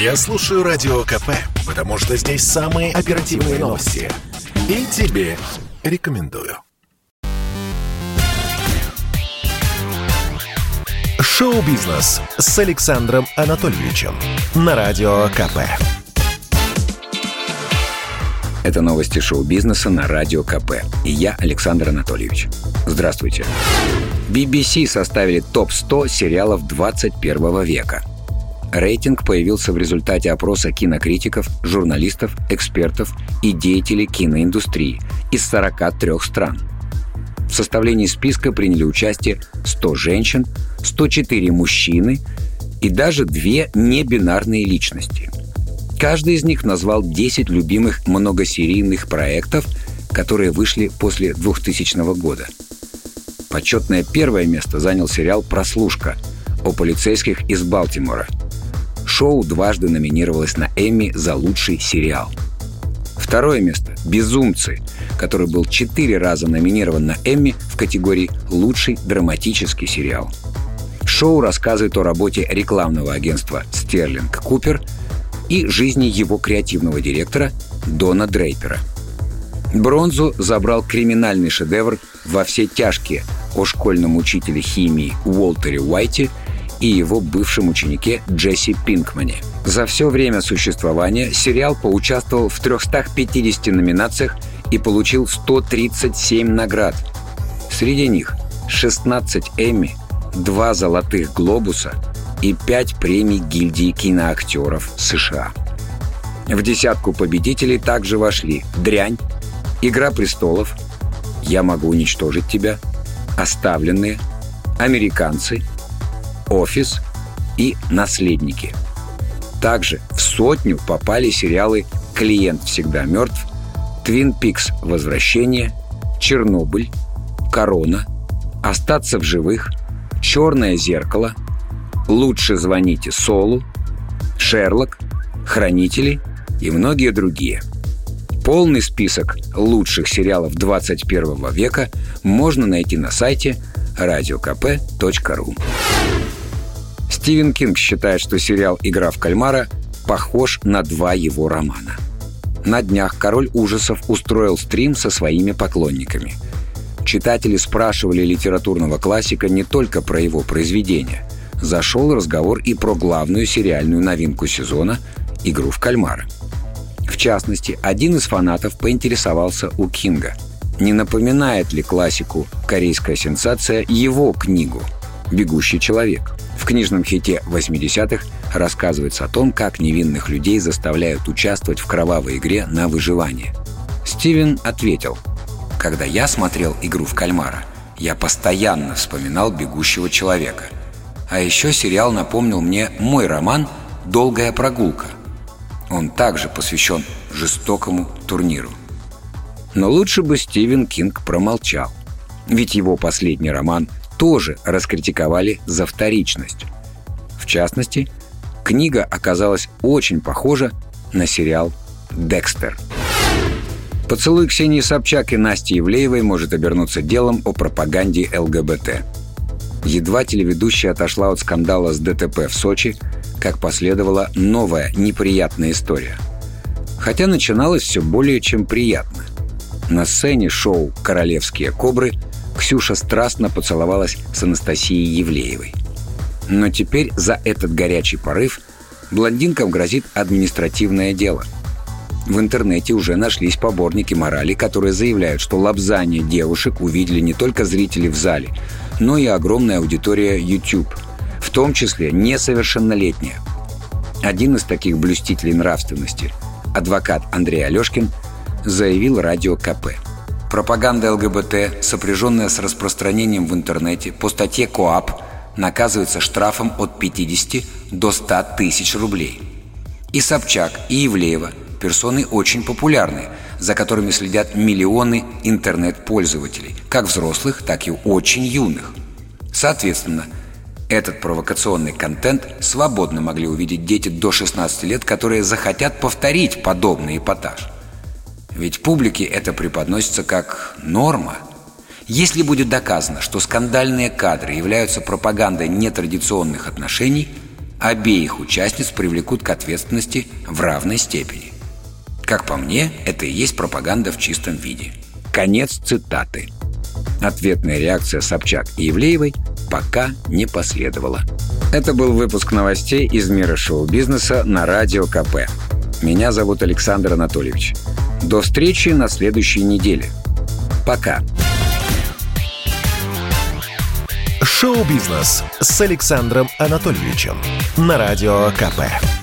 Я слушаю Радио КП, потому что здесь самые оперативные новости. И тебе рекомендую. Шоу-бизнес с Александром Анатольевичем на Радио КП. Это новости шоу-бизнеса на Радио КП. И я, Александр Анатольевич. Здравствуйте. BBC составили топ-100 сериалов 21 века. Рейтинг появился в результате опроса кинокритиков, журналистов, экспертов и деятелей киноиндустрии из 43 стран. В составлении списка приняли участие 100 женщин, 104 мужчины и даже две небинарные личности. Каждый из них назвал 10 любимых многосерийных проектов, которые вышли после 2000 года. Почетное первое место занял сериал «Прослушка» о полицейских из Балтимора – Шоу дважды номинировалось на Эмми за лучший сериал. Второе место – «Безумцы», который был четыре раза номинирован на Эмми в категории «Лучший драматический сериал». Шоу рассказывает о работе рекламного агентства «Стерлинг Купер» и жизни его креативного директора Дона Дрейпера. Бронзу забрал криминальный шедевр «Во все тяжкие» о школьном учителе химии Уолтере Уайте – и его бывшем ученике Джесси Пинкмане. За все время существования сериал поучаствовал в 350 номинациях и получил 137 наград. Среди них 16 Эмми, 2 «Золотых глобуса» и 5 премий гильдии киноактеров США. В десятку победителей также вошли «Дрянь», «Игра престолов», «Я могу уничтожить тебя», «Оставленные», «Американцы», «Офис» и «Наследники». Также в сотню попали сериалы «Клиент всегда мертв», «Твин Пикс. Возвращение», «Чернобыль», «Корона», «Остаться в живых», «Черное зеркало», «Лучше звоните Солу», «Шерлок», «Хранители» и многие другие. Полный список лучших сериалов 21 века можно найти на сайте radiokp.ru. Стивен Кинг считает, что сериал «Игра в кальмара» похож на два его романа. На днях король ужасов устроил стрим со своими поклонниками. Читатели спрашивали литературного классика не только про его произведения. Зашел разговор и про главную сериальную новинку сезона «Игру в кальмара». В частности, один из фанатов поинтересовался у Кинга, не напоминает ли классику корейская сенсация его книгу «Бегущий человек». В книжном хите 80-х рассказывается о том, как невинных людей заставляют участвовать в кровавой игре на выживание. Стивен ответил, «Когда я смотрел «Игру в кальмара», я постоянно вспоминал «Бегущего человека». А еще сериал напомнил мне мой роман «Долгая прогулка». Он также посвящен жестокому турниру. Но лучше бы Стивен Кинг промолчал. Ведь его последний роман тоже раскритиковали за вторичность. В частности, книга оказалась очень похожа на сериал «Декстер». Поцелуй Ксении Собчак и Насти Евлеевой может обернуться делом о пропаганде ЛГБТ. Едва телеведущая отошла от скандала с ДТП в Сочи, как последовала новая неприятная история. Хотя начиналось все более чем приятно. На сцене шоу «Королевские кобры» Ксюша страстно поцеловалась с Анастасией Евлеевой. Но теперь за этот горячий порыв блондинкам грозит административное дело. В интернете уже нашлись поборники морали, которые заявляют, что лобзание девушек увидели не только зрители в зале, но и огромная аудитория YouTube, в том числе несовершеннолетняя. Один из таких блюстителей нравственности, адвокат Андрей Алешкин, заявил радио КП – Пропаганда ЛГБТ, сопряженная с распространением в интернете, по статье КОАП наказывается штрафом от 50 до 100 тысяч рублей. И Собчак, и Евлеева – персоны очень популярные, за которыми следят миллионы интернет-пользователей, как взрослых, так и очень юных. Соответственно, этот провокационный контент свободно могли увидеть дети до 16 лет, которые захотят повторить подобный эпатаж – ведь публике это преподносится как норма. Если будет доказано, что скандальные кадры являются пропагандой нетрадиционных отношений, обеих участниц привлекут к ответственности в равной степени. Как по мне, это и есть пропаганда в чистом виде. Конец цитаты. Ответная реакция Собчак и Евлеевой пока не последовала. Это был выпуск новостей из мира шоу-бизнеса на Радио КП. Меня зовут Александр Анатольевич. До встречи на следующей неделе. Пока. Шоу-бизнес с Александром Анатольевичем на Радио КП.